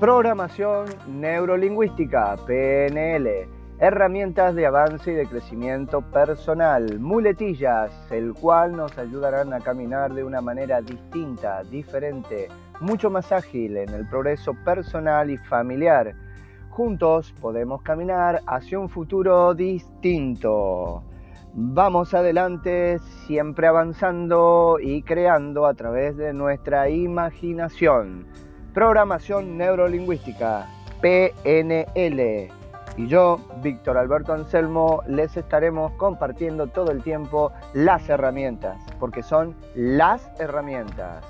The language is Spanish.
Programación Neurolingüística, PNL. Herramientas de avance y de crecimiento personal, muletillas, el cual nos ayudarán a caminar de una manera distinta, diferente, mucho más ágil en el progreso personal y familiar. Juntos podemos caminar hacia un futuro distinto. Vamos adelante, siempre avanzando y creando a través de nuestra imaginación. Programación Neurolingüística, PNL. Y yo, Víctor Alberto Anselmo, les estaremos compartiendo todo el tiempo las herramientas, porque son las herramientas.